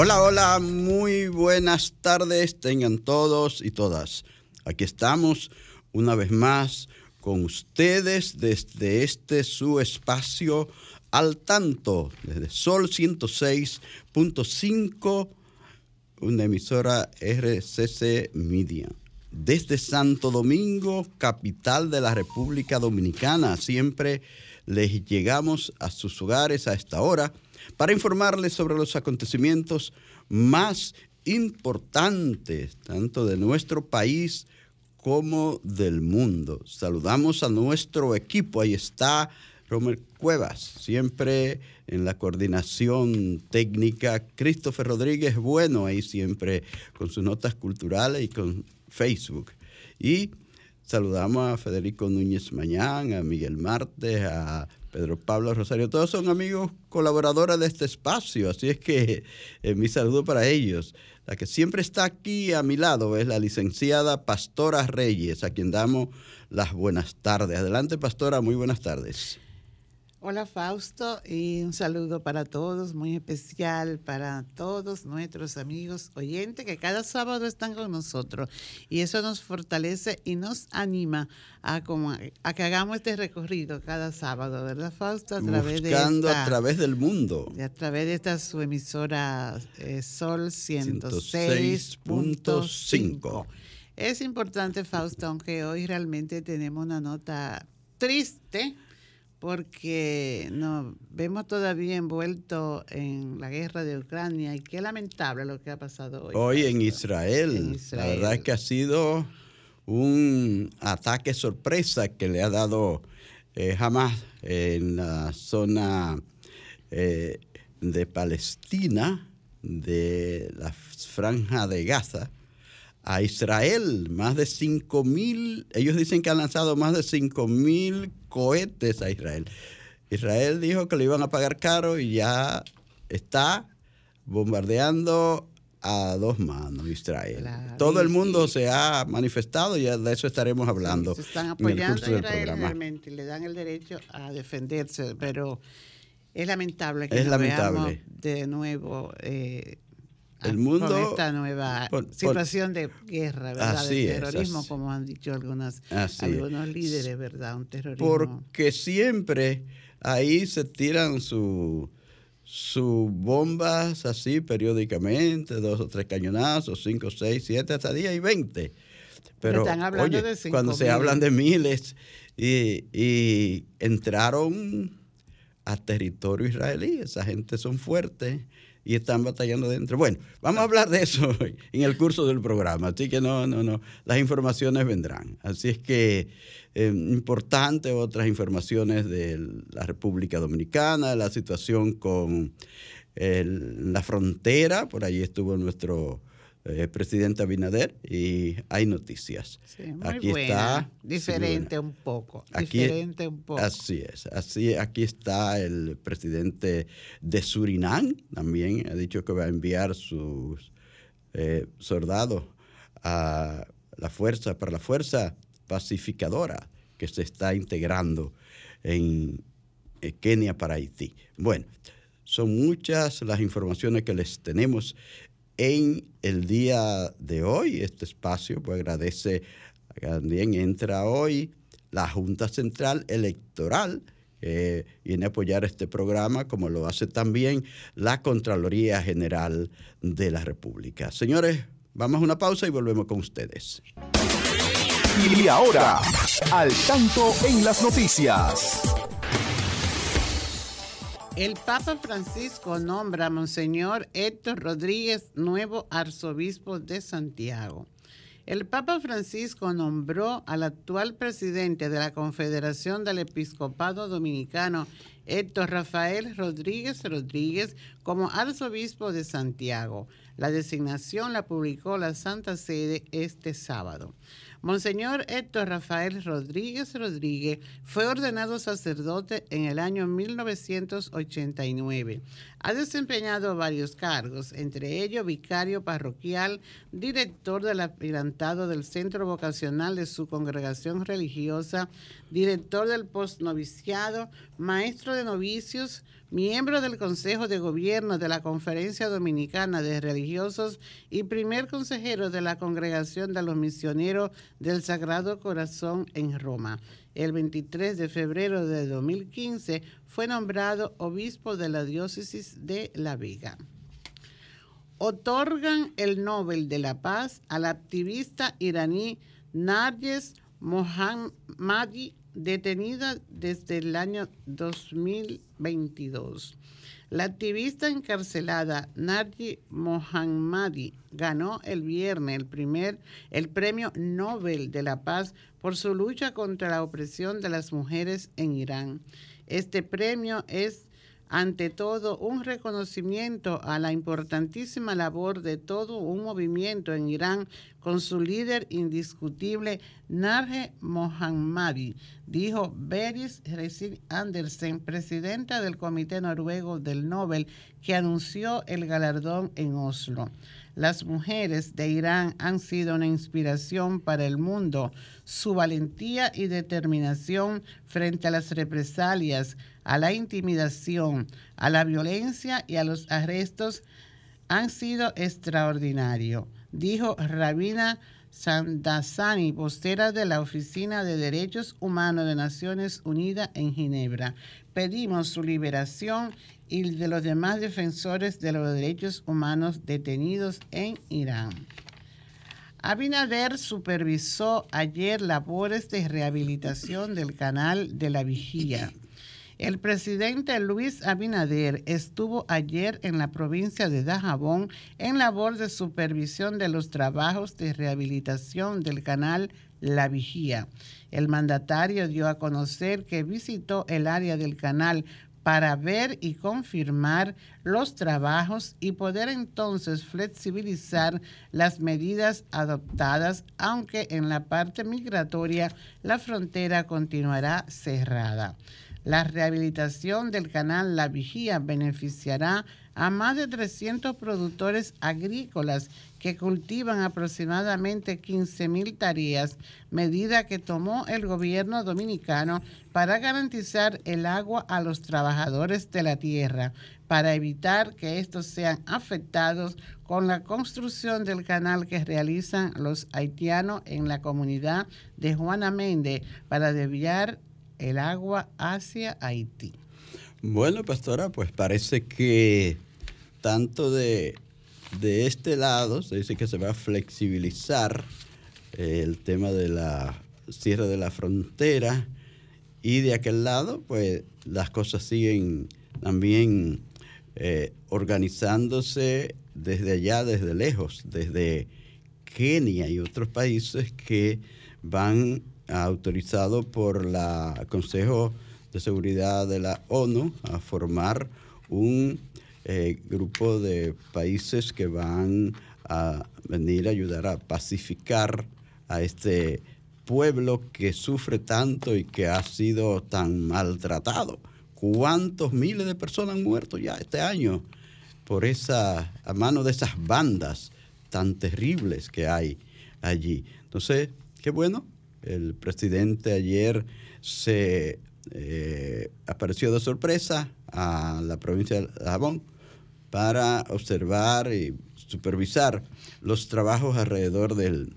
Hola, hola, muy buenas tardes tengan todos y todas. Aquí estamos una vez más con ustedes desde este su espacio al tanto, desde Sol 106.5, una emisora RCC Media. Desde Santo Domingo, capital de la República Dominicana, siempre les llegamos a sus hogares a esta hora para informarles sobre los acontecimientos más importantes, tanto de nuestro país como del mundo. Saludamos a nuestro equipo, ahí está Romer Cuevas, siempre en la coordinación técnica, Christopher Rodríguez Bueno, ahí siempre con sus notas culturales y con Facebook. Y saludamos a Federico Núñez Mañán, a Miguel Martes, a Pedro Pablo Rosario, todos son amigos colaboradores de este espacio, así es que eh, mi saludo para ellos. La que siempre está aquí a mi lado es la licenciada Pastora Reyes, a quien damos las buenas tardes. Adelante, Pastora, muy buenas tardes. Hola Fausto y un saludo para todos, muy especial para todos nuestros amigos oyentes que cada sábado están con nosotros y eso nos fortalece y nos anima a, como, a que hagamos este recorrido cada sábado, ¿verdad Fausto? A través Buscando de a través del mundo. A través de esta su emisora eh, Sol 106.5. Es importante Fausto, aunque hoy realmente tenemos una nota triste porque nos vemos todavía envueltos en la guerra de Ucrania y qué lamentable lo que ha pasado hoy. Hoy en Israel. La verdad es que ha sido un ataque sorpresa que le ha dado eh, Hamas en la zona eh, de Palestina, de la franja de Gaza, a Israel. Más de 5 mil, ellos dicen que han lanzado más de 5 mil cohetes a Israel. Israel dijo que lo iban a pagar caro y ya está bombardeando a dos manos Israel. Todo el mundo se ha manifestado y de eso estaremos hablando. se están apoyando a Israel realmente, le dan el derecho a defenderse, pero es lamentable que es lamentable. de nuevo eh, el mundo con esta nueva situación de guerra, ¿verdad? de terrorismo, como han dicho algunas, algunos líderes, ¿verdad? Un terrorismo. Porque siempre ahí se tiran sus su bombas así periódicamente, dos o tres cañonazos, cinco, seis, siete, hasta diez y veinte. Pero oye, cuando se hablan de miles y, y entraron a territorio israelí, esa gente son fuertes y están batallando dentro. Bueno, vamos a hablar de eso en el curso del programa, así que no, no, no, las informaciones vendrán. Así es que eh, importante otras informaciones de la República Dominicana, la situación con la frontera, por allí estuvo nuestro eh, presidente Abinader y hay noticias. aquí está diferente un poco, diferente un poco. Así es, así aquí está el presidente de Surinam, también ha dicho que va a enviar sus eh, soldados a la fuerza para la fuerza pacificadora que se está integrando en eh, Kenia para Haití. Bueno, son muchas las informaciones que les tenemos en el día de hoy. Este espacio pues agradece, también entra hoy la Junta Central Electoral. que viene a apoyar este programa, como lo hace también la Contraloría General de la República. Señores, vamos a una pausa y volvemos con ustedes. Y ahora, al tanto en las noticias. El Papa Francisco nombra a Monseñor Héctor Rodríguez nuevo arzobispo de Santiago. El Papa Francisco nombró al actual presidente de la Confederación del Episcopado Dominicano, Héctor Rafael Rodríguez Rodríguez, como arzobispo de Santiago. La designación la publicó la Santa Sede este sábado. Monseñor Héctor Rafael Rodríguez Rodríguez fue ordenado sacerdote en el año 1989. Ha desempeñado varios cargos, entre ellos vicario parroquial, director del aspirantado del centro vocacional de su congregación religiosa, director del postnoviciado, maestro de novicios, miembro del Consejo de Gobierno de la Conferencia Dominicana de Religiosos y primer consejero de la Congregación de los Misioneros del Sagrado Corazón en Roma. El 23 de febrero de 2015 fue nombrado obispo de la diócesis de La Vega. Otorgan el Nobel de la Paz al activista iraní Narges Mohammadi detenida desde el año 2022. La activista encarcelada Narji Mohammadi ganó el viernes el primer el Premio Nobel de la Paz por su lucha contra la opresión de las mujeres en Irán. Este premio es ante todo un reconocimiento a la importantísima labor de todo un movimiento en Irán con su líder indiscutible Narje Mohammadi, dijo Beris Resin Andersen, presidenta del Comité Noruego del Nobel, que anunció el galardón en Oslo. Las mujeres de Irán han sido una inspiración para el mundo. Su valentía y determinación frente a las represalias, a la intimidación, a la violencia y a los arrestos han sido extraordinarios, dijo Rabina Sandasani, postera de la Oficina de Derechos Humanos de Naciones Unidas en Ginebra. Pedimos su liberación y de los demás defensores de los derechos humanos detenidos en Irán. Abinader supervisó ayer labores de rehabilitación del canal de la Vigía. El presidente Luis Abinader estuvo ayer en la provincia de Dajabón en labor de supervisión de los trabajos de rehabilitación del canal La Vigía. El mandatario dio a conocer que visitó el área del canal para ver y confirmar los trabajos y poder entonces flexibilizar las medidas adoptadas, aunque en la parte migratoria la frontera continuará cerrada. La rehabilitación del canal La Vigía beneficiará a más de 300 productores agrícolas que cultivan aproximadamente 15 mil tareas, medida que tomó el gobierno dominicano para garantizar el agua a los trabajadores de la tierra, para evitar que estos sean afectados con la construcción del canal que realizan los haitianos en la comunidad de Juana Méndez para desviar el agua hacia Haití. Bueno, pastora, pues parece que tanto de, este lado se dice que se va a flexibilizar el tema de la cierre de la frontera y de aquel lado, pues las cosas siguen también eh, organizándose desde allá, desde lejos, desde Kenia y otros países que van autorizados por el Consejo de Seguridad de la ONU a formar un eh, grupo de países que van a venir a ayudar a pacificar a este pueblo que sufre tanto y que ha sido tan maltratado. ¿Cuántos miles de personas han muerto ya este año por esa, a mano de esas bandas tan terribles que hay allí? Entonces, qué bueno, el presidente ayer se eh, apareció de sorpresa a la provincia de Jabón para observar y supervisar los trabajos alrededor del,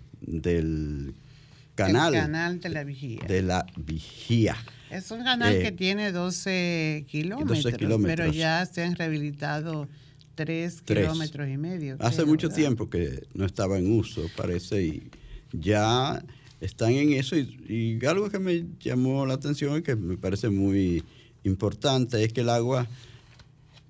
canal. El canal de la vigía. De la vigía. Es un canal que eh, tiene 12 kilómetros, pero ya se han rehabilitado 3, kilómetros y medio. Hace mucho tiempo que no estaba en uso, parece, y ya están en eso y, algo que me llamó la atención y que me parece muy importante es que el agua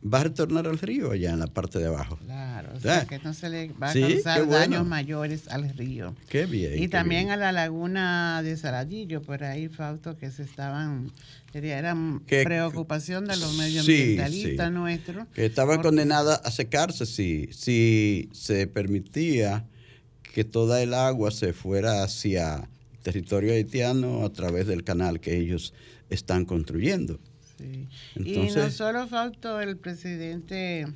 va a retornar al río allá en la parte de abajo. Claro, o sea, que no se le va a causar daños mayores al río. Qué bien. Y también a la laguna de Saladillo, por ahí, Fausto, que se estaban, era preocupación de los medioambientalistas nuestros. Que estaba condenada a secarse si, si se permitía que toda el agua se fuera hacia territorio haitiano a través del canal que ellos están construyendo y no solo faltó el presidente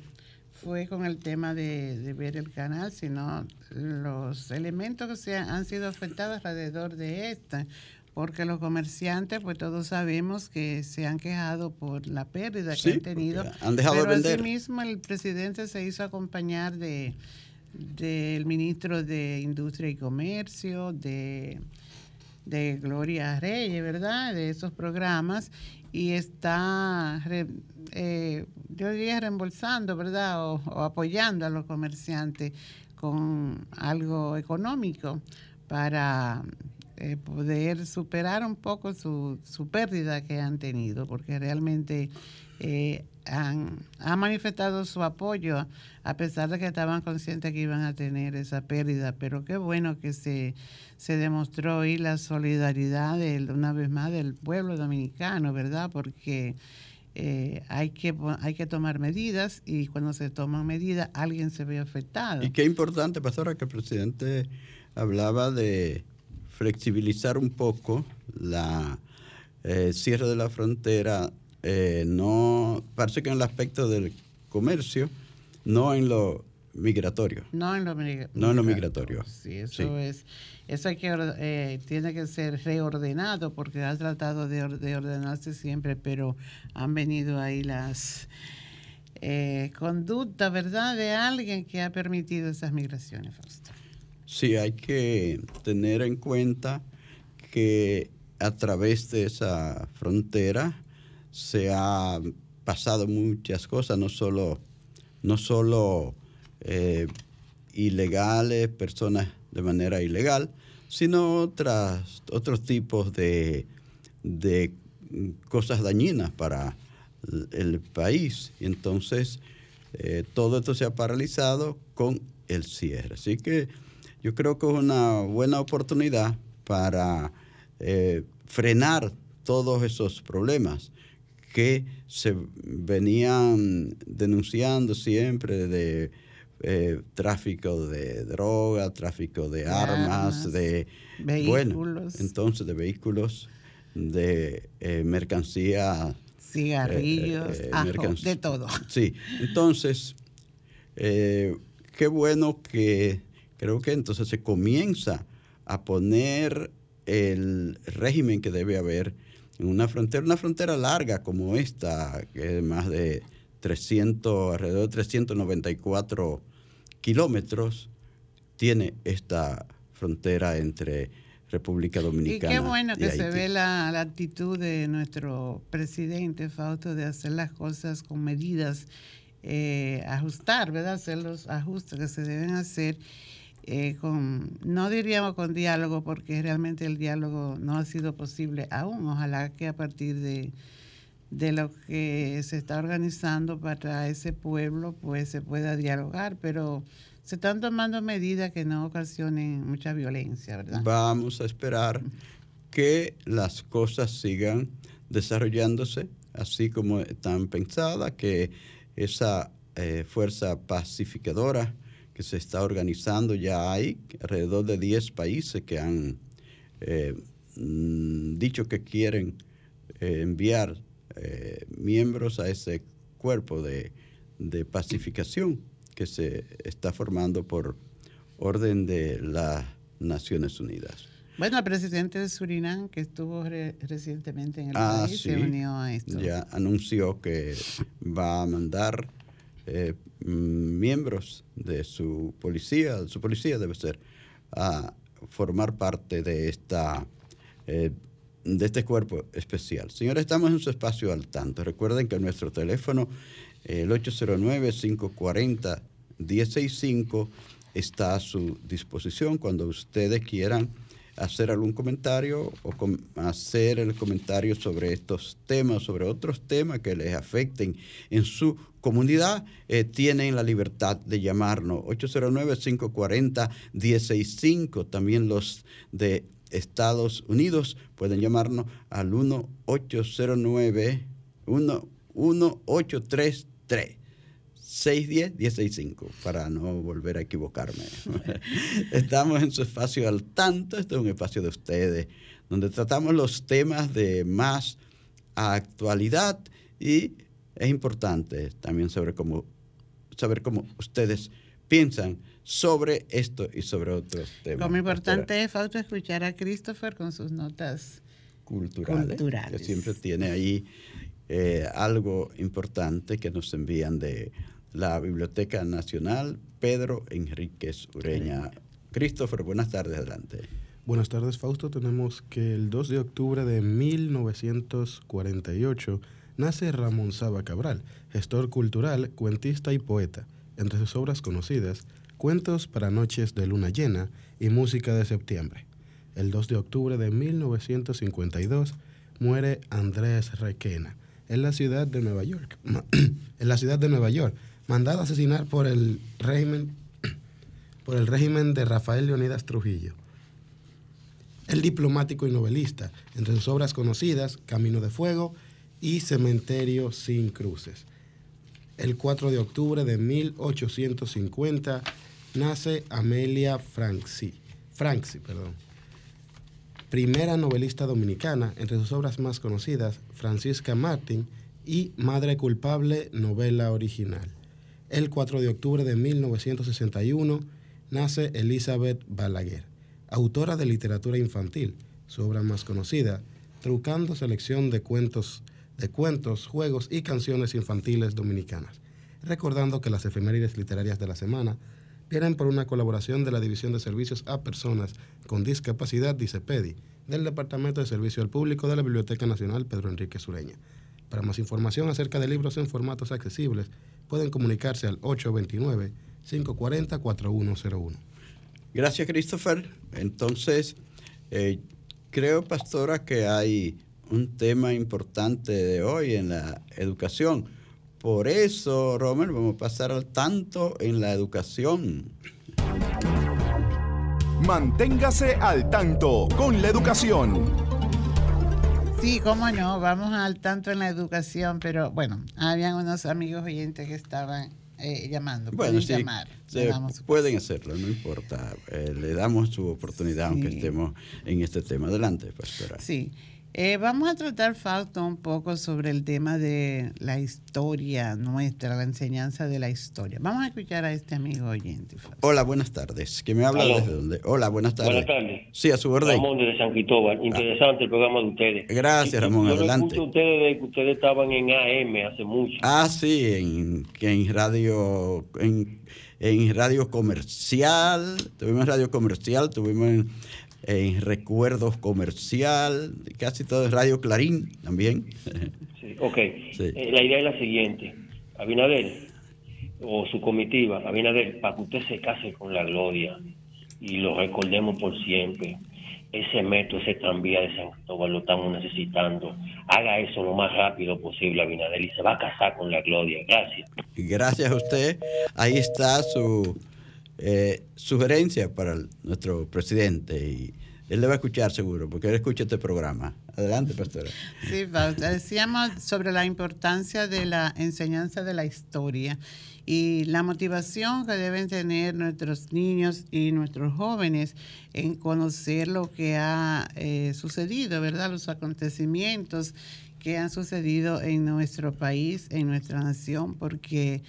fue con el tema de, ver el canal, sino los elementos que se han, sido afectados alrededor de esta, porque los comerciantes, pues todos sabemos que se han quejado por la pérdida que han tenido. Han dejado pero de vender. Asimismo, el presidente se hizo acompañar de del ministro de Industria y Comercio, de, de Gloria Reyes, ¿verdad? De esos programas y está, eh, yo diría, reembolsando, ¿verdad? O, apoyando a los comerciantes con algo económico para eh, poder superar un poco su, su, pérdida que han tenido, porque realmente eh, han, manifestado su apoyo a pesar de que estaban conscientes que iban a tener esa pérdida, pero qué bueno que se, se demostró hoy la solidaridad de, una vez más del pueblo dominicano, ¿verdad? Porque eh, hay, que, hay que tomar medidas y cuando se toman medidas alguien se ve afectado. Y qué importante, pastora, que el presidente hablaba de flexibilizar un poco la eh, cierre de la frontera eh, no, parece que en el aspecto del comercio, no en lo migratorio. No en lo, migratorio. No en lo migratorio. Sí, eso es. Eso hay que, eh, tiene que ser reordenado porque ha tratado de, ordenarse siempre, pero han venido ahí las eh, conductas, ¿verdad?, de alguien que ha permitido esas migraciones, Fausto. Sí, hay que tener en cuenta que a través de esa frontera se ha pasado muchas cosas, no solo, no solo eh, ilegales, personas de manera ilegal, sino otras, otros tipos de, de cosas dañinas para el país. Y entonces eh, todo esto se ha paralizado con el cierre. Así que yo creo que es una buena oportunidad para eh, frenar todos esos problemas que se venían denunciando siempre de eh, tráfico de droga, tráfico de armas, de vehículos. Bueno, entonces de vehículos, de eh, mercancía. Cigarrillos, eh, de todo. Sí, entonces, qué bueno que creo que entonces se comienza a poner el régimen que debe haber en una frontera, una frontera larga como esta, que es más de 300, alrededor de 394 kilómetros, tiene esta frontera entre República Dominicana. Y qué bueno que se ve la, actitud de nuestro presidente Fausto de hacer las cosas con medidas, eh, ajustar, ¿verdad? Hacer los ajustes que se deben hacer eh, con, no diríamos con diálogo, porque realmente el diálogo no ha sido posible aún. Ojalá que a partir de, de lo que se está organizando para ese pueblo, pues se pueda dialogar, pero se están tomando medidas que no ocasionen mucha violencia, ¿verdad? Vamos a esperar que las cosas sigan desarrollándose así como están pensadas, que esa eh, fuerza pacificadora que se está organizando. Ya hay alrededor de 10 países que han eh, mm, dicho que quieren eh, enviar eh, miembros a ese cuerpo de, pacificación que se está formando por orden de las Naciones Unidas. Bueno, el presidente de Surinam, que estuvo recientemente en el ah, país, se unió a esto. Ya anunció que va a mandar eh, miembros de su policía, su policía debe ser, a formar parte de esta eh, de este cuerpo especial. Señores, estamos en su espacio al tanto. Recuerden que nuestro teléfono, el 809-540-165, está a su disposición cuando ustedes quieran hacer algún comentario o hacer el comentario sobre estos temas, sobre otros temas que les afecten en su comunidad, eh, tienen la libertad de llamarnos 809-540-165. También los de Estados Unidos pueden llamarnos al 1809 1833 610-165, para no volver a equivocarme. Estamos en su espacio al tanto, este es un espacio de ustedes, donde tratamos los temas de más actualidad y es importante también saber cómo, saber cómo ustedes piensan sobre esto y sobre otros temas. Como importante es, Fausto, escuchar a Christopher con sus notas culturales, que siempre tiene ahí eh, algo importante que nos envían de la Biblioteca Nacional Pedro Enríquez Ureña. Christopher, buenas tardes, adelante. Buenas tardes, Fausto. Tenemos que el 2 de octubre de 1948 nace Ramón Saba Cabral, gestor cultural, cuentista y poeta. Entre sus obras conocidas, Cuentos para Noches de Luna Llena y Música de Septiembre. El 2 de octubre de 1952 muere Andrés Requena en la ciudad de Nueva York. en la ciudad de Nueva York, mandado a asesinar por el régimen, por el régimen de Rafael Leonidas Trujillo. El diplomático y novelista, entre sus obras conocidas, Camino de Fuego y Cementerio sin Cruces. El 4 de octubre de 1850 nace Amelia Franci, Franci perdón. primera novelista dominicana, entre sus obras más conocidas, Francisca Martin y Madre Culpable, novela original. El 4 de octubre de 1961 nace Elizabeth Balaguer, autora de literatura infantil. Su obra más conocida, Trucando selección de cuentos, de cuentos, juegos y canciones infantiles dominicanas. Recordando que las efemérides literarias de la semana vienen por una colaboración de la División de Servicios a Personas con Discapacidad DICEPEDI del Departamento de Servicio al Público de la Biblioteca Nacional Pedro Enrique Sureña. Para más información acerca de libros en formatos accesibles, pueden comunicarse al 829-540-4101. Gracias, Christopher. Entonces, eh, creo, pastora, que hay un tema importante de hoy en la educación. Por eso, Romer, vamos a pasar al tanto en la educación. Manténgase al tanto con la educación. Sí, cómo no, vamos al tanto en la educación, pero bueno, habían unos amigos oyentes que estaban eh, llamando. Pueden llamar. pueden hacerlo, no importa. Eh, le damos su oportunidad aunque estemos en este tema. Adelante, pastora. Sí. Eh, vamos a tratar, Fausto, un poco sobre el tema de la historia nuestra, la enseñanza de la historia. Vamos a escuchar a este amigo oyente. Hola, buenas tardes. ¿Qué me habla desde dónde? Hola, buenas tardes. Buenas tardes. Sí, a su orden. Ramón de San Cristóbal. Interesante el programa de ustedes. Gracias, Ramón. adelante. Yo ustedes que ustedes estaban en AM hace mucho. Ah, sí, en, en radio, en, en radio comercial. Tuvimos radio comercial, tuvimos en en Recuerdos Comercial, casi todo es Radio Clarín también. Sí, ok. Eh, la idea es la siguiente. Abinader, o su comitiva, Abinader, para que usted se case con la gloria y lo recordemos por siempre. Ese metro, ese tranvía de San Cristóbal lo estamos necesitando. Haga eso lo más rápido posible, Abinader, y se va a casar con la gloria. Gracias. Gracias a usted. Ahí está su eh, sugerencia para nuestro presidente y él le va a escuchar seguro, porque él escucha este programa. Adelante, pastora. Sí, decíamos sobre la importancia de la enseñanza de la historia y la motivación que deben tener nuestros niños y nuestros jóvenes en conocer lo que ha eh, sucedido, ¿verdad? Los acontecimientos que han sucedido en nuestro país, en nuestra nación, porque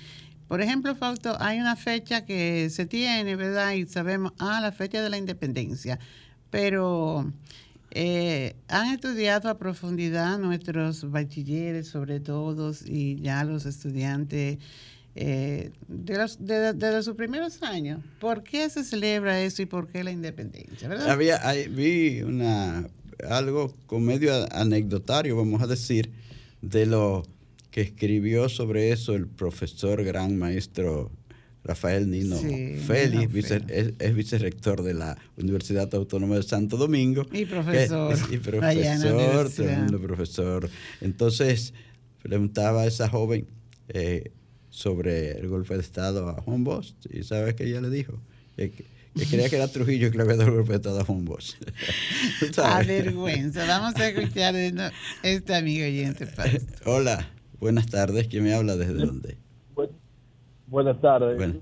por ejemplo, Fausto, hay una fecha que se tiene, ¿verdad? Y sabemos, ah, la fecha de la independencia. Pero eh, han estudiado a profundidad nuestros bachilleres, sobre todo, y ya los estudiantes eh, de, los, de, sus primeros años. ¿Por qué se celebra eso y por qué la independencia? ¿verdad? Había, vi una, algo con medio anecdotario, vamos a decir, de los que escribió sobre eso el profesor gran maestro Rafael Nino Félix, es, vicerrector de la Universidad Autónoma de Santo Domingo. Y profesor. y profesor, tremendo profesor. Entonces, preguntaba a esa joven eh, sobre el golpe de Estado a Juan Bosch, y ¿sabes qué ella le dijo? Que, creía que era Trujillo que le había dado el golpe de Estado a Juan Bosch. a vergüenza. Vamos a escuchar este amigo oyente. Hola, buenas tardes. ¿Quién me habla desde dónde? Buenas tardes.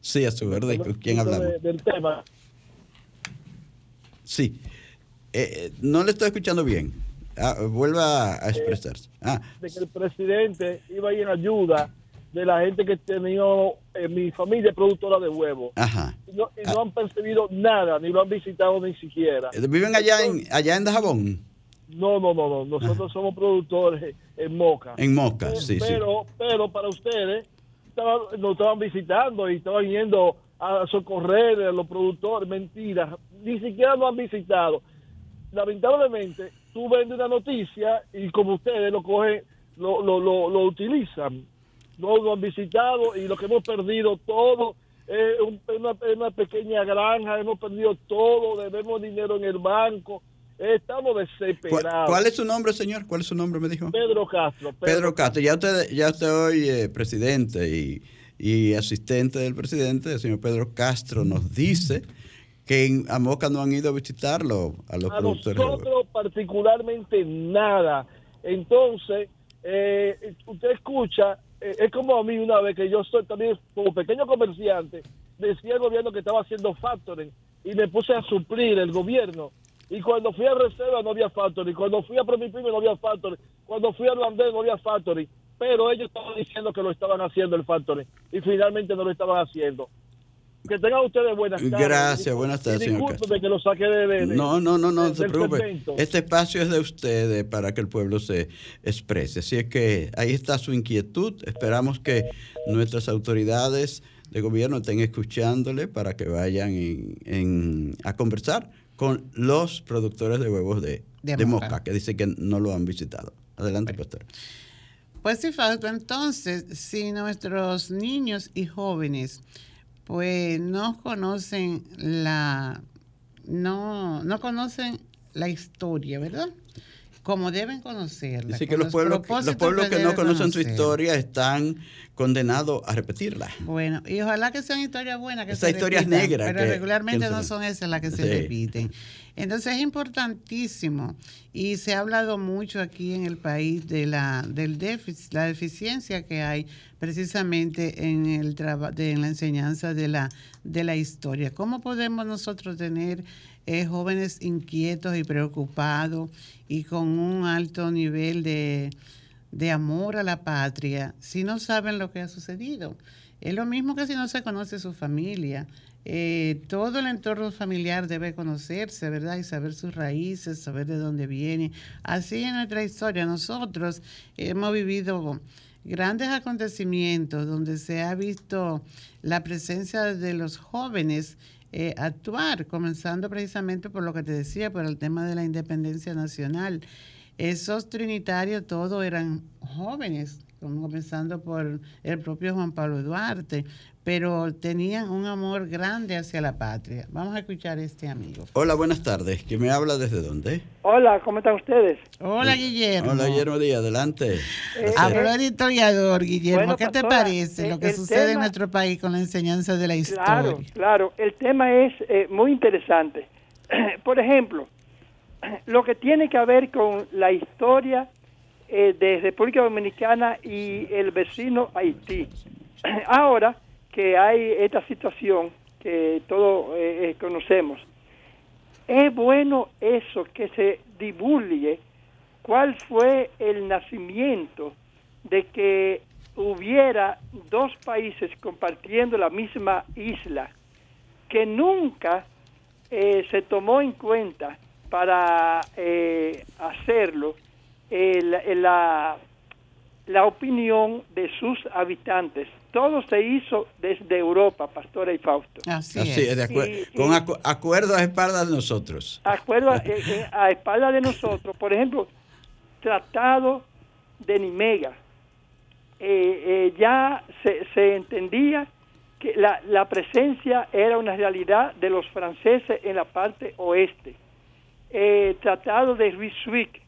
Sí, a su verdad. ¿Con quién hablamos? del tema. Sí. Eh, eh, no le estoy escuchando bien. Ah, vuelva a expresarse. Ah. De que el presidente iba a ir en ayuda de la gente que tenía en eh, mi familia productora de huevos. Ajá. Y, no, ah. han percibido nada, ni lo han visitado ni siquiera. ¿Viven allá en allá en Dajabón? No, no, no, no. Nosotros somos productores en Moca. En Moca, sí, sí. Pero para ustedes, nos estaban visitando y estaban yendo a socorrer a los productores, mentiras, ni siquiera nos han visitado. Lamentablemente, tú vendes una noticia y como ustedes lo cogen, lo, lo, lo, utilizan. No nos han visitado y lo que hemos perdido todo es una, una pequeña granja, hemos perdido todo, debemos dinero en el banco Estamos desesperados. ¿Cuál, es su nombre, señor? ¿Cuál es su nombre, me dijo? Pedro Castro. Pedro, Castro. Ya usted, ya usted hoy eh, presidente y, asistente del presidente, el señor Pedro Castro, nos dice que en Amoca no han ido a visitarlo a los a Nosotros particularmente nada. Entonces, eh, usted escucha, eh, es como a mí una vez que yo soy también como pequeño comerciante, decía el gobierno que estaba haciendo factoring y me puse a suplir el gobierno y cuando fui a Reserva no había factory. Cuando fui a Promipime no había factory. Cuando fui a Holandés no había factory. Pero ellos estaban diciendo que lo estaban haciendo el factory. Y finalmente no lo estaban haciendo. Que tengan ustedes buenas tardes. Gracias, buenas tardes, señor de que lo saque de, No, no, no, no, se preocupe. Este espacio es de ustedes para que el pueblo se exprese. Así es que ahí está su inquietud. Esperamos que nuestras autoridades de gobierno estén escuchándole para que vayan a conversar con los productores de huevos de, de, Moca. que dice que no lo han visitado. Adelante, pastor. Pues sí, Fausto, entonces, si nuestros niños y jóvenes pues no conocen la no, no conocen la historia, ¿verdad? Como deben conocerla. Así que los, pueblos, los pueblos que no conocen su historia están condenados a repetirla. Bueno, y ojalá que sean historias buenas. Que Esas historias negras. Pero regularmente no son esas las que se repiten. Entonces es importantísimo y se ha hablado mucho aquí en el país de la del déficit, la deficiencia que hay precisamente en el en la enseñanza de la de la historia. ¿Cómo podemos nosotros tener eh, jóvenes inquietos y preocupados y con un alto nivel de, amor a la patria si no saben lo que ha sucedido. Es lo mismo que si no se conoce su familia. Eh, todo el entorno familiar debe conocerse, ¿verdad? Y saber sus raíces, saber de dónde viene. Así en nuestra historia, nosotros hemos vivido grandes acontecimientos donde se ha visto la presencia de los jóvenes eh, actuar, comenzando precisamente por lo que te decía, por el tema de la independencia nacional. Esos trinitarios todos eran jóvenes, comenzando por el propio Juan Pablo Duarte, pero tenían un amor grande hacia la patria. Vamos a escuchar a este amigo. Hola, buenas tardes. ¿Quién me habla desde dónde? Hola, ¿cómo están ustedes? Hola, Guillermo. Hola, Guillermo Díaz, adelante. Eh, Habló el historiador, Guillermo. ¿Qué te parece lo que sucede en nuestro país con la enseñanza de la historia? Claro, claro. El tema es eh, muy interesante. Por ejemplo, lo que tiene que ver con la historia eh, de República Dominicana y el vecino Haití. Ahora, que hay esta situación que todos eh, eh, conocemos. Es bueno eso que se divulgue cuál fue el nacimiento de que hubiera dos países compartiendo la misma isla, que nunca eh, se tomó en cuenta para hacerlo la, la opinión de sus habitantes todo se hizo desde Europa, Pastora y Fausto. Así, es. con acuerdo a espaldas de nosotros. Acuerdo a, eh, eh, a espaldas de nosotros. Por ejemplo, Tratado de Nimega. Eh, ya se, se, entendía que la, la presencia era una realidad de los franceses en la parte oeste. Eh, tratado de Ryswick,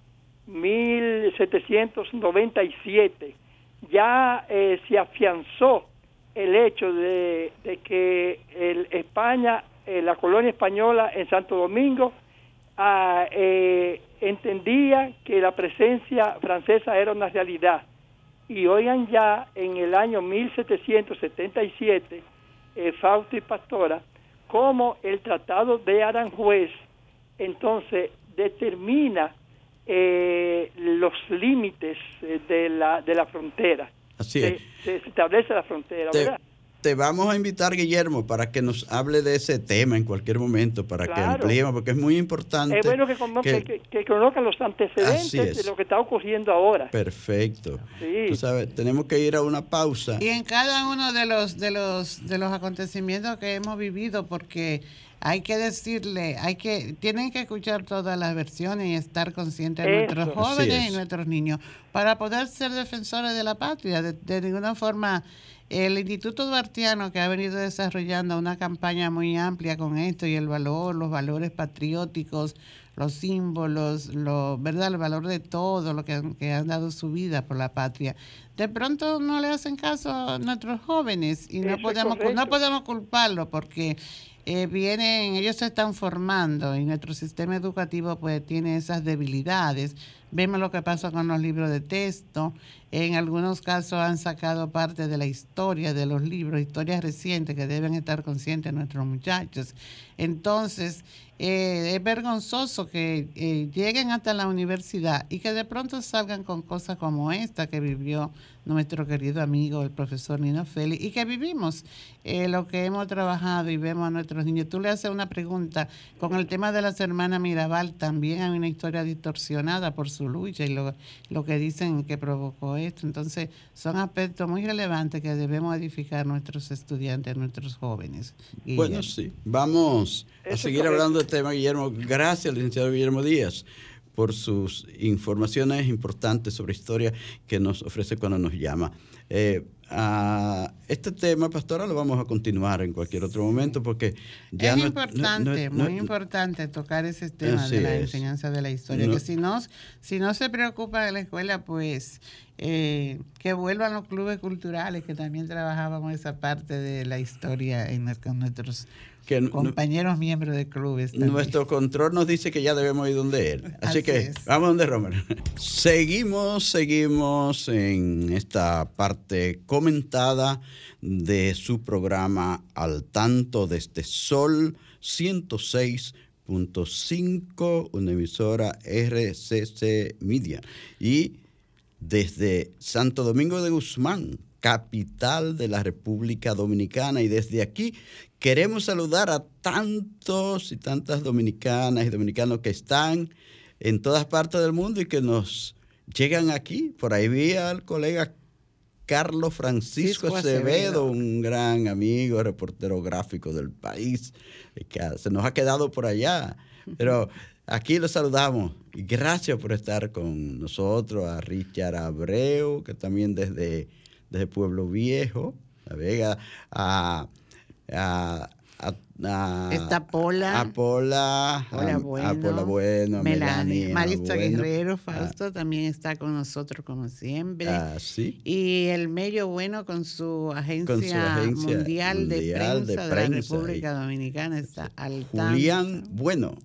1797, ya eh, se afianzó el hecho de, que el España, eh, la colonia española en Santo Domingo, ah, eh, entendía que la presencia francesa era una realidad. Y oigan ya en el año 1777, eh, Fausto y Pastora, como el Tratado de Aranjuez entonces determina eh, los límites eh, de la, de la frontera. Así es. Se, establece la frontera, ¿verdad? te vamos a invitar, Guillermo, para que nos hable de ese tema en cualquier momento, para que ampliemos, porque es muy importante. Es bueno que, que, conozcan los antecedentes de lo que está ocurriendo ahora. Perfecto. Sí. Tú sabes, tenemos que ir a una pausa. Y en cada uno de los, de los, de los acontecimientos que hemos vivido, porque hay que decirle, hay que, tienen que escuchar todas las versiones y estar conscientes de nuestros jóvenes y nuestros niños para poder ser defensores de la patria. De, ninguna forma, el Instituto Duartiano, que ha venido desarrollando una campaña muy amplia con esto y el valor, los valores patrióticos, los símbolos, lo, ¿verdad? el valor de todo lo que, que, han dado su vida por la patria. De pronto no le hacen caso a nuestros jóvenes y no podemos, no podemos culparlo porque eh, vienen, ellos se están formando y nuestro sistema educativo pues tiene esas debilidades. Vemos lo que pasa con los libros de texto. En algunos casos han sacado parte de la historia de los libros, historias recientes que deben estar conscientes nuestros muchachos. Entonces, eh, es vergonzoso que eh, lleguen hasta la universidad y que de pronto salgan con cosas como esta que vivió nuestro querido amigo, el profesor Nino Félix, y que vivimos eh, lo que hemos trabajado y vemos a nuestros niños. Tú le haces una pregunta con el tema de las hermanas Mirabal, también hay una historia distorsionada por su lucha y lo, lo que dicen que provocó esto. Entonces, son aspectos muy relevantes que debemos edificar nuestros estudiantes, nuestros jóvenes. Bueno, sí, vamos a seguir hablando del tema, Guillermo. Gracias, licenciado Guillermo Díaz por sus informaciones importantes sobre historia que nos ofrece cuando nos llama. Eh, a este tema, pastora, lo vamos a continuar en cualquier otro momento porque ya es importante, muy importante tocar ese tema de la enseñanza de la historia. que si no, si no se preocupa de la escuela, pues eh, que vuelvan los clubes culturales que también trabajábamos esa parte de la historia en, con nuestros compañeros miembros de clubes. Nuestro control nos dice que ya debemos ir donde él. Así, que vamos donde Romer. seguimos, seguimos en esta parte comentada de su programa Al Tanto desde Sol 106.5, una emisora RCC Media. Y desde Santo Domingo de Guzmán, capital de la República Dominicana. Y desde aquí queremos saludar a tantos y tantas dominicanas y dominicanos que están en todas partes del mundo y que nos llegan aquí. Por ahí vi al colega Carlos Francisco Acevedo, un gran amigo, reportero gráfico del país, que se nos ha quedado por allá. Pero aquí lo saludamos gracias por estar con nosotros, a Richard Abreu, que también desde, desde Pueblo Viejo, La Vega, a a, a, Está Pola. A Pola. Pola Bueno. A Pola Bueno. Melanie. Marista Guerrero, Fausto también está con nosotros como siempre. Ah, sí. Y el medio bueno con su agencia, mundial, de, prensa de, la República Dominicana está al Julián Bueno.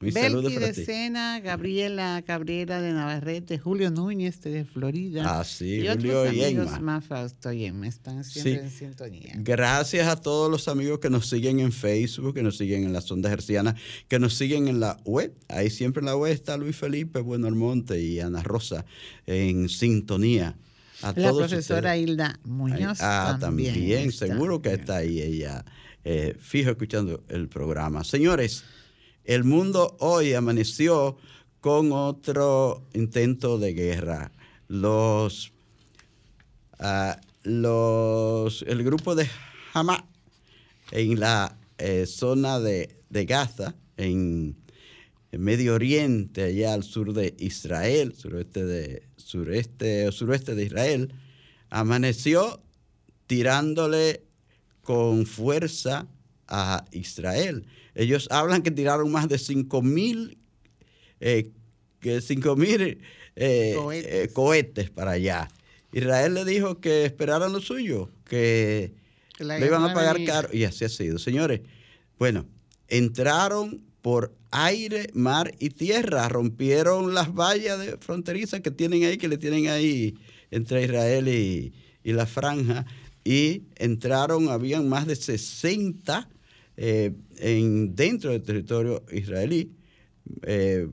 Mi de Sena, Gabriela Cabrera de Navarrete, Julio Núñez de Florida. Ah, sí, y Julio otros amigos más Fausto y Emma están siempre en sintonía. Gracias a todos los amigos que nos siguen en Facebook, que nos siguen en las ondas hercianas, que nos siguen en la web. Ahí siempre en la web está Luis Felipe Bueno Almonte y Ana Rosa en sintonía. A la profesora Hilda Muñoz. ah, también, seguro que está ahí ella, eh, fijo escuchando el programa. Señores, el mundo hoy amaneció con otro intento de guerra. Los, ah, el grupo de Hamas en la eh, zona de, Gaza, en, Medio Oriente, allá al sur de Israel, suroeste de, sureste, suroeste de Israel, amaneció tirándole con fuerza a Israel. Ellos hablan que tiraron más de 5 mil eh, mil eh, cohetes. para allá. Israel le dijo que esperaran lo suyo, que le iban a pagar caro. Y así ha sido. Señores, bueno, entraron por aire, mar y tierra, rompieron las vallas de fronterizas que tienen ahí, que le tienen ahí entre Israel y, la franja, y entraron, habían más de 60 eh, en, dentro del territorio israelí. Eh,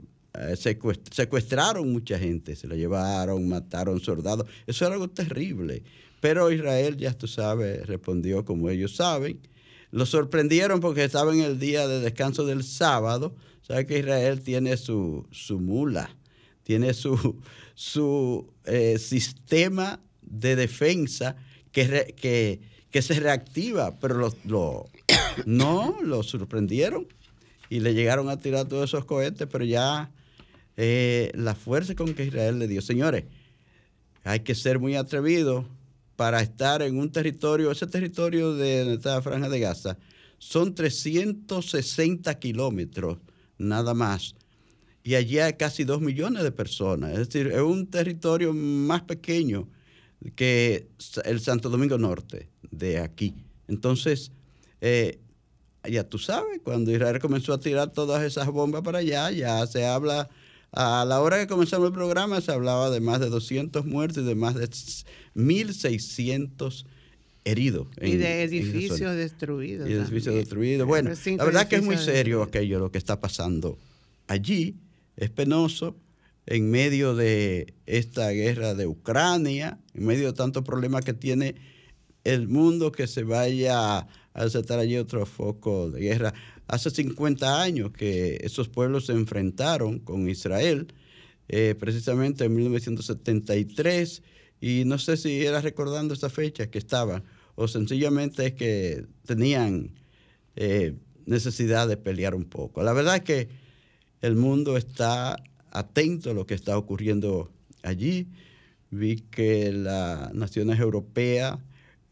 secuestraron mucha gente, se la llevaron, mataron soldados. Eso era algo terrible. Pero Israel, ya tú sabes, respondió como ellos saben. Lo sorprendieron porque estaba en el día de descanso del sábado. Sabe que Israel tiene su, su mula, tiene su, su eh, sistema de defensa que, que, que, se reactiva, pero lo, no, lo sorprendieron y le llegaron a tirar todos esos cohetes, pero ya eh, la fuerza con que Israel le dio. Señores, hay que ser muy atrevido para estar en un territorio, ese territorio de la franja de Gaza, son 360 kilómetros nada más. Y allí hay casi 2 millones de personas. Es decir, es un territorio más pequeño que el Santo Domingo Norte de aquí. Entonces, eh, ya tú sabes, cuando Israel comenzó a tirar todas esas bombas para allá, ya se habla a la hora que comenzamos el programa se hablaba de más de 200 muertos y de más de 1.600 heridos. y de edificios destruidos. Y de edificios destruidos. Bueno, la verdad que es muy serio aquello lo que está pasando allí. Es penoso en medio de esta guerra de Ucrania, en medio de tantos problemas que tiene el mundo, que se vaya a aceptar allí otro foco de guerra hace 50 años que esos pueblos se enfrentaron con Israel, eh, precisamente en 1973, y no sé si era recordando esa fecha que estaban, o sencillamente es que tenían eh, necesidad de pelear un poco. La verdad es que el mundo está atento a lo que está ocurriendo allí. Vi que las naciones europeas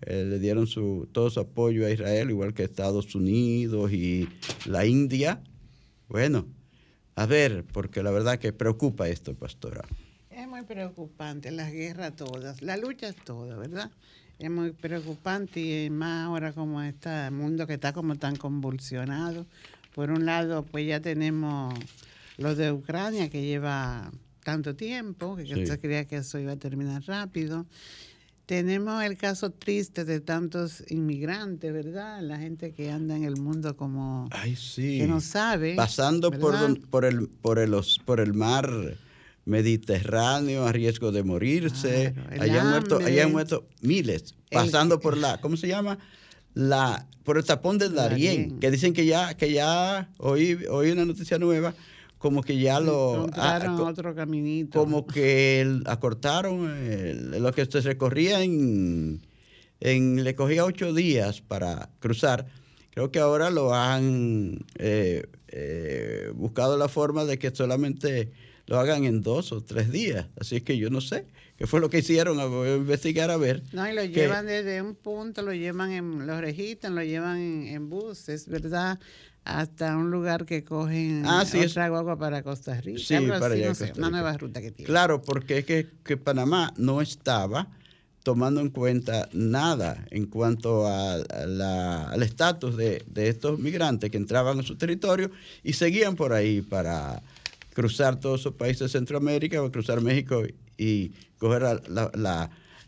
eh, le dieron su, todo su apoyo a Israel, igual que Estados Unidos y la India. Bueno, a ver, porque la verdad que preocupa esto, pastora. Es muy preocupante, las guerras todas, la lucha es toda, ¿verdad? Es muy preocupante y más ahora como está el mundo que está como tan convulsionado. Por un lado, pues ya tenemos lo de Ucrania que lleva tanto tiempo, que se creía que eso iba a terminar rápido. Tenemos el caso triste de tantos inmigrantes, ¿verdad? La gente que anda en el mundo como Ay, sí. que no sabe. Pasando por, por, el, por, el, por el mar Mediterráneo a riesgo de morirse. Allá han, muerto, han muerto miles. Pasando por la, ¿cómo se llama? La, por el tapón del Darién, que dicen que ya, que ya oí, oí una noticia nueva como que ya lo... Ah, otro caminito. Como que acortaron lo que se recorría en, Le cogía ocho días para cruzar. Creo que ahora lo han eh, eh, buscado la forma de que solamente lo hagan en dos o tres días. Así es que yo no sé qué fue lo que hicieron, a investigar a ver. No, y lo llevan desde un punto, lo llevan en, lo registran, lo llevan en, en buses, ¿verdad? Hasta un lugar que cogen ah, sí, otra agua para Costa Rica. Sí, para allá, una nueva ruta que tiene. Claro, porque es que, Panamá no estaba tomando en cuenta nada en cuanto al estatus de, estos migrantes que entraban a su territorio y seguían por ahí para cruzar todos esos países de Centroamérica o cruzar México y coger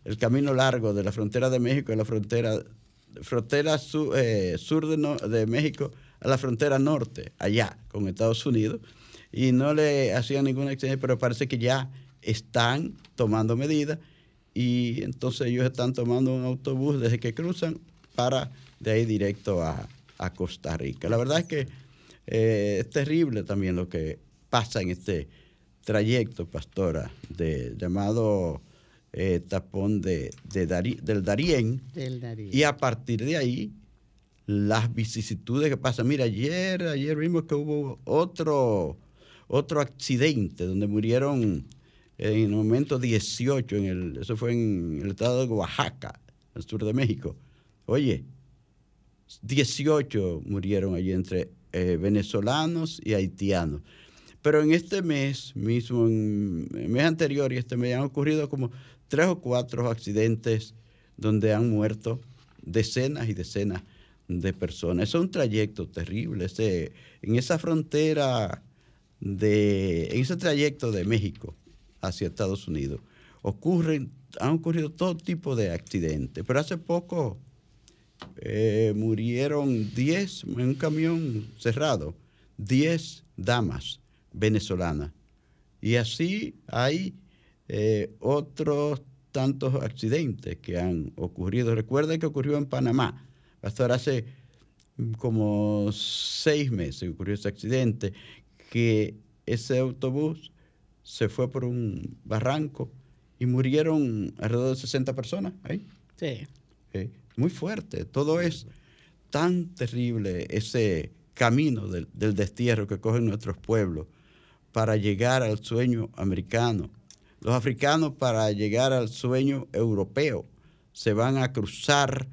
el camino largo de la frontera de México y la frontera, frontera eh, sur de, de México a la frontera norte, allá con Estados Unidos, y no le hacían ninguna excepción, pero parece que ya están tomando medidas y entonces ellos están tomando un autobús desde que cruzan para de ahí directo a, Costa Rica. La verdad es que eh, es terrible también lo que pasa en este trayecto, pastora, de, llamado eh, tapón de, del, Darién, del Darién. Y a partir de ahí las vicisitudes que pasan. Mira, ayer, ayer vimos que hubo otro, otro accidente donde murieron en el momento 18, en el, eso fue en el estado de Oaxaca, el sur de México. Oye, 18 murieron allí entre eh, venezolanos y haitianos. Pero en este mes mismo, en el mes anterior y este mes han ocurrido como tres o cuatro accidentes donde han muerto decenas y decenas de personas. Es un trayecto terrible. Ese, en esa frontera, de, en ese trayecto de México hacia Estados Unidos, ocurren, han ocurrido todo tipo de accidentes. Pero hace poco eh, murieron 10 en un camión cerrado, 10 damas venezolanas. Y así hay eh, otros tantos accidentes que han ocurrido. Recuerden que ocurrió en Panamá. Hasta hace como seis meses ocurrió ese accidente, que ese autobús se fue por un barranco y murieron alrededor de 60 personas ahí. Sí. muy fuerte. Todo es tan terrible ese camino del, del destierro que cogen nuestros pueblos para llegar al sueño americano. Los africanos para llegar al sueño europeo se van a cruzar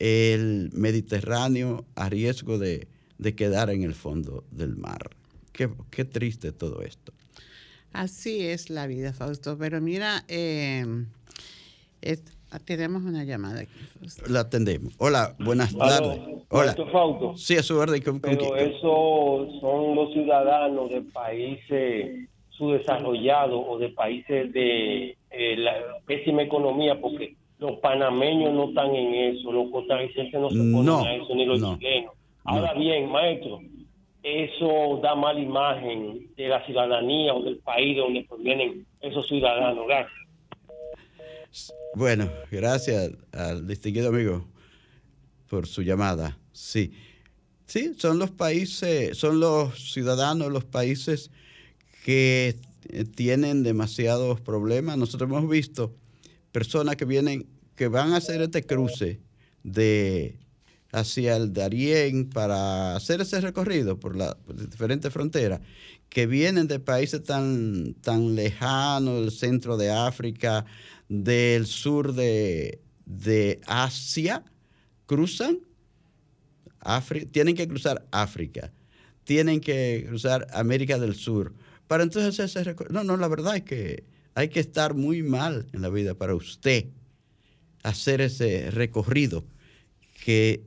el Mediterráneo a riesgo de, quedar en el fondo del mar. Qué, triste todo esto. Así es la vida, Fausto. Pero mira, eh, tenemos una llamada aquí. La atendemos. Hola, buenas tardes. Hola. Fausto. Sí, a su orden. Pero eso son los ciudadanos de países subdesarrollados o de países de eh, la pésima economía, porque los panameños no están en eso, los costarricenses no se ponen no, a eso, ni los chilenos. Ahora bien, maestro, eso da mala imagen de la ciudadanía o del país de donde provienen esos ciudadanos. Gracias. Bueno, gracias al distinguido amigo por su llamada. Sí, sí, son los países, son los ciudadanos, los países que tienen demasiados problemas. Nosotros hemos visto personas que vienen, que van a hacer este cruce de hacia el Darién para hacer ese recorrido por las diferentes fronteras, que vienen de países tan, tan lejanos, del centro de África, del sur de, Asia, cruzan, tienen que cruzar África, tienen que cruzar América del Sur. Para entonces ese No, no, la verdad es que hay que estar muy mal en la vida para usted hacer ese recorrido que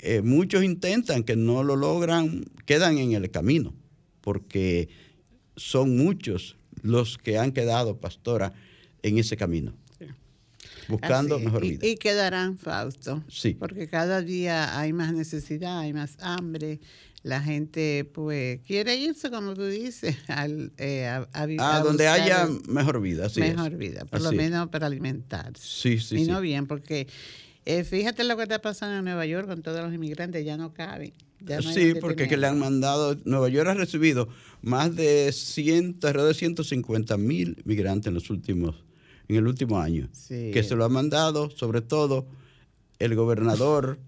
eh, muchos intentan, que no lo logran, quedan en el camino, porque son muchos los que han quedado, pastora, en ese camino. Buscando mejor vida. Y, quedarán, Fausto. Sí. Porque cada día hay más necesidad, hay más hambre. La gente, pues, quiere irse, como tú dices, al, eh, a, a, donde haya mejor vida. sí. mejor vida, por lo menos para alimentarse. Sí, sí. Y no bien, porque eh, fíjate lo que está pasando en Nueva York con todos los inmigrantes, ya no caben. sí, porque que le han mandado, Nueva York ha recibido más de 100, alrededor de 150 mil migrantes en los últimos en el último año, que se lo ha mandado sobre todo el gobernador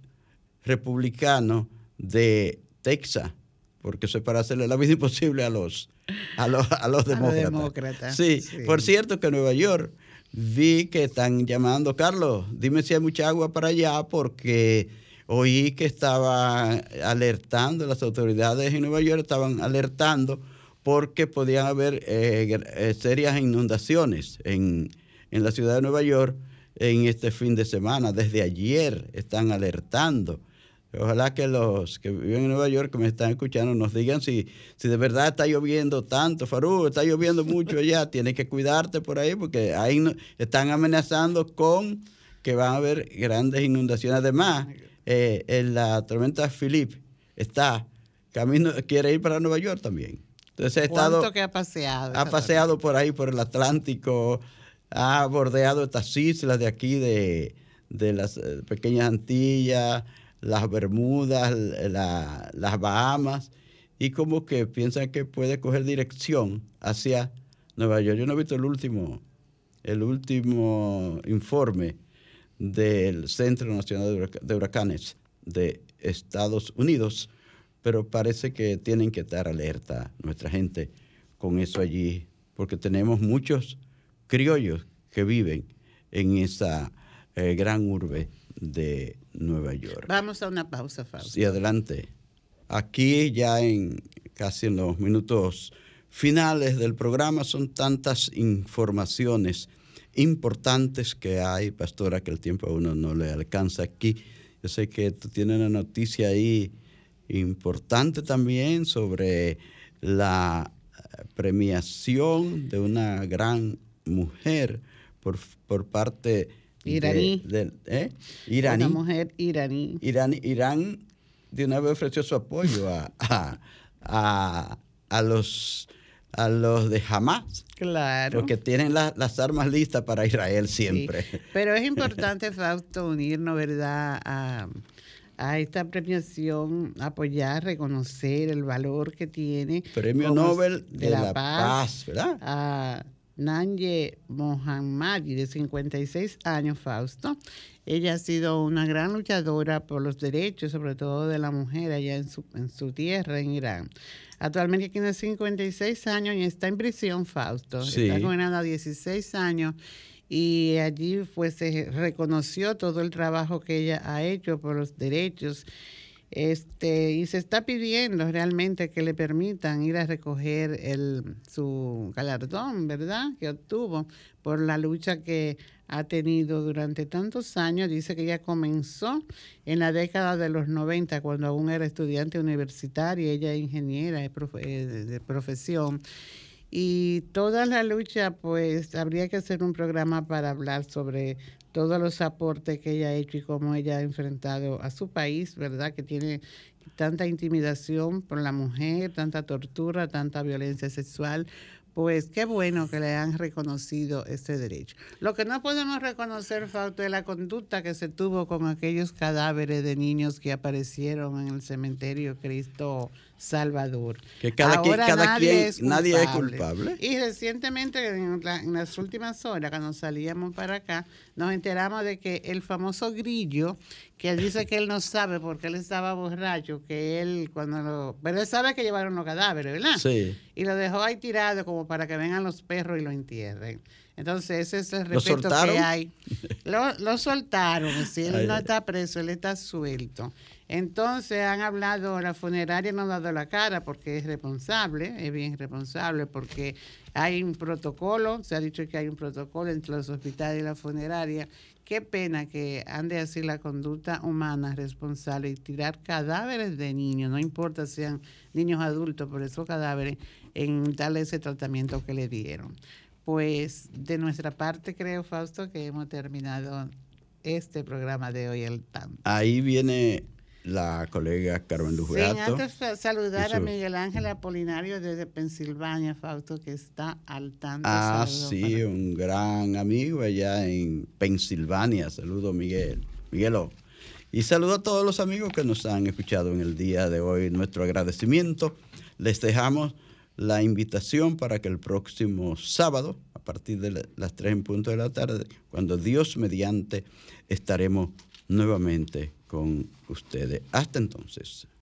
republicano de Texas, porque eso es para hacerle la vida imposible a los, a los, a los demócratas. Sí. por cierto que en Nueva York vi que están llamando, Carlos, dime si hay mucha agua para allá, porque oí que estaba alertando, las autoridades en Nueva York estaban alertando porque podían haber eh, eh, serias inundaciones en, en la ciudad de Nueva York en este fin de semana. Desde ayer están alertando. Ojalá que los que viven en Nueva York, que me están escuchando, nos digan si, si de verdad está lloviendo tanto. Farú, está lloviendo mucho allá. Tienes que cuidarte por ahí porque ahí están amenazando con que van a haber grandes inundaciones. Además, eh, en la tormenta Philip está camino, quiere ir para Nueva York también. Entonces ha estado. que ha paseado? Ha paseado por ahí, por el Atlántico, ha bordeado estas islas de aquí, de, las eh, pequeñas Antillas, las Bermudas, las Bahamas, y como que piensan que puede coger dirección hacia Nueva York. Yo no he visto el último, el último informe del Centro Nacional de Huracanes de Estados Unidos, pero parece que tienen que estar alerta nuestra gente con eso allí, porque tenemos muchos criollos que viven en esa eh, gran urbe de Nueva York. Vamos a una pausa, Fausto. Sí, adelante. Aquí ya en casi en los minutos finales del programa son tantas informaciones importantes que hay, pastora, que el tiempo a uno no le alcanza aquí. Yo sé que tú tienes una noticia ahí importante también sobre la premiación de una gran mujer por, por parte iraní. De, ¿eh? iraní. Una mujer iraní. Irán, Irán de una vez ofreció su apoyo a, a, a, los a los de Hamas. Claro. Porque tienen las armas listas para Israel siempre. Pero es importante, Fausto, unirnos, ¿verdad?, a, a, esta premiación, apoyar, reconocer el valor que tiene. Premio Nobel de, la, Paz, ¿verdad? A Nanye Mohammadi, de 56 años, Fausto. Ella ha sido una gran luchadora por los derechos, sobre todo de la mujer allá en su, en su tierra, en Irán. Actualmente tiene 56 años y está en prisión, Fausto. Está condenada a 16 años y allí pues se reconoció todo el trabajo que ella ha hecho por los derechos este, y se está pidiendo realmente que le permitan ir a recoger el, su galardón, ¿verdad? Que obtuvo por la lucha que ha tenido durante tantos años. Dice que ella comenzó en la década de los 90, cuando aún era estudiante universitaria, ella es ingeniera de, eh, de profesión. Y toda la lucha, pues habría que hacer un programa para hablar sobre todos los aportes que ella ha hecho y cómo ella ha enfrentado a su país, ¿verdad? Que tiene tanta intimidación por la mujer, tanta tortura, tanta violencia sexual. Pues qué bueno que le han reconocido ese derecho. Lo que no podemos reconocer, Fausto, es la conducta que se tuvo con aquellos cadáveres de niños que aparecieron en el cementerio Cristo Salvador. Que cada, Ahora cada nadie quien, es nadie es culpable. Y recientemente, en, las últimas horas, cuando salíamos para acá, nos enteramos de que el famoso grillo, que dice que él no sabe porque él estaba borracho, que él cuando lo... Pero él sabe que llevaron los cadáveres, ¿verdad? Sí. Y lo dejó ahí tirado como para que vengan los perros y lo entierren. Entonces, ese es el respeto que hay. Lo, lo soltaron, si él no está preso, él está suelto. Entonces han hablado, la funeraria no ha dado la cara porque es responsable, es bien responsable porque hay un protocolo, se ha dicho que hay un protocolo entre los hospitales y la funeraria. Qué pena que ande así la conducta humana responsable y tirar cadáveres de niños, no importa si sean niños adultos, por esos cadáveres, en darle ese tratamiento que le dieron. Pues de nuestra parte creo, Fausto, que hemos terminado este programa de hoy al tanto. Ahí viene la colega Carmen Luz Sí, antes saludar a Miguel Ángel Apolinario desde Pensilvania, Fausto, que está al tanto. Ah, sí, un gran amigo allá en Pensilvania. Saludo, Miguel. Miguelo. Y saludo a todos los amigos que nos han escuchado en el día de hoy. Nuestro agradecimiento. Les dejamos la invitación para que el próximo sábado, a partir de las 3 en punto de la tarde, cuando Dios mediante, estaremos nuevamente con ustedes. Hasta entonces.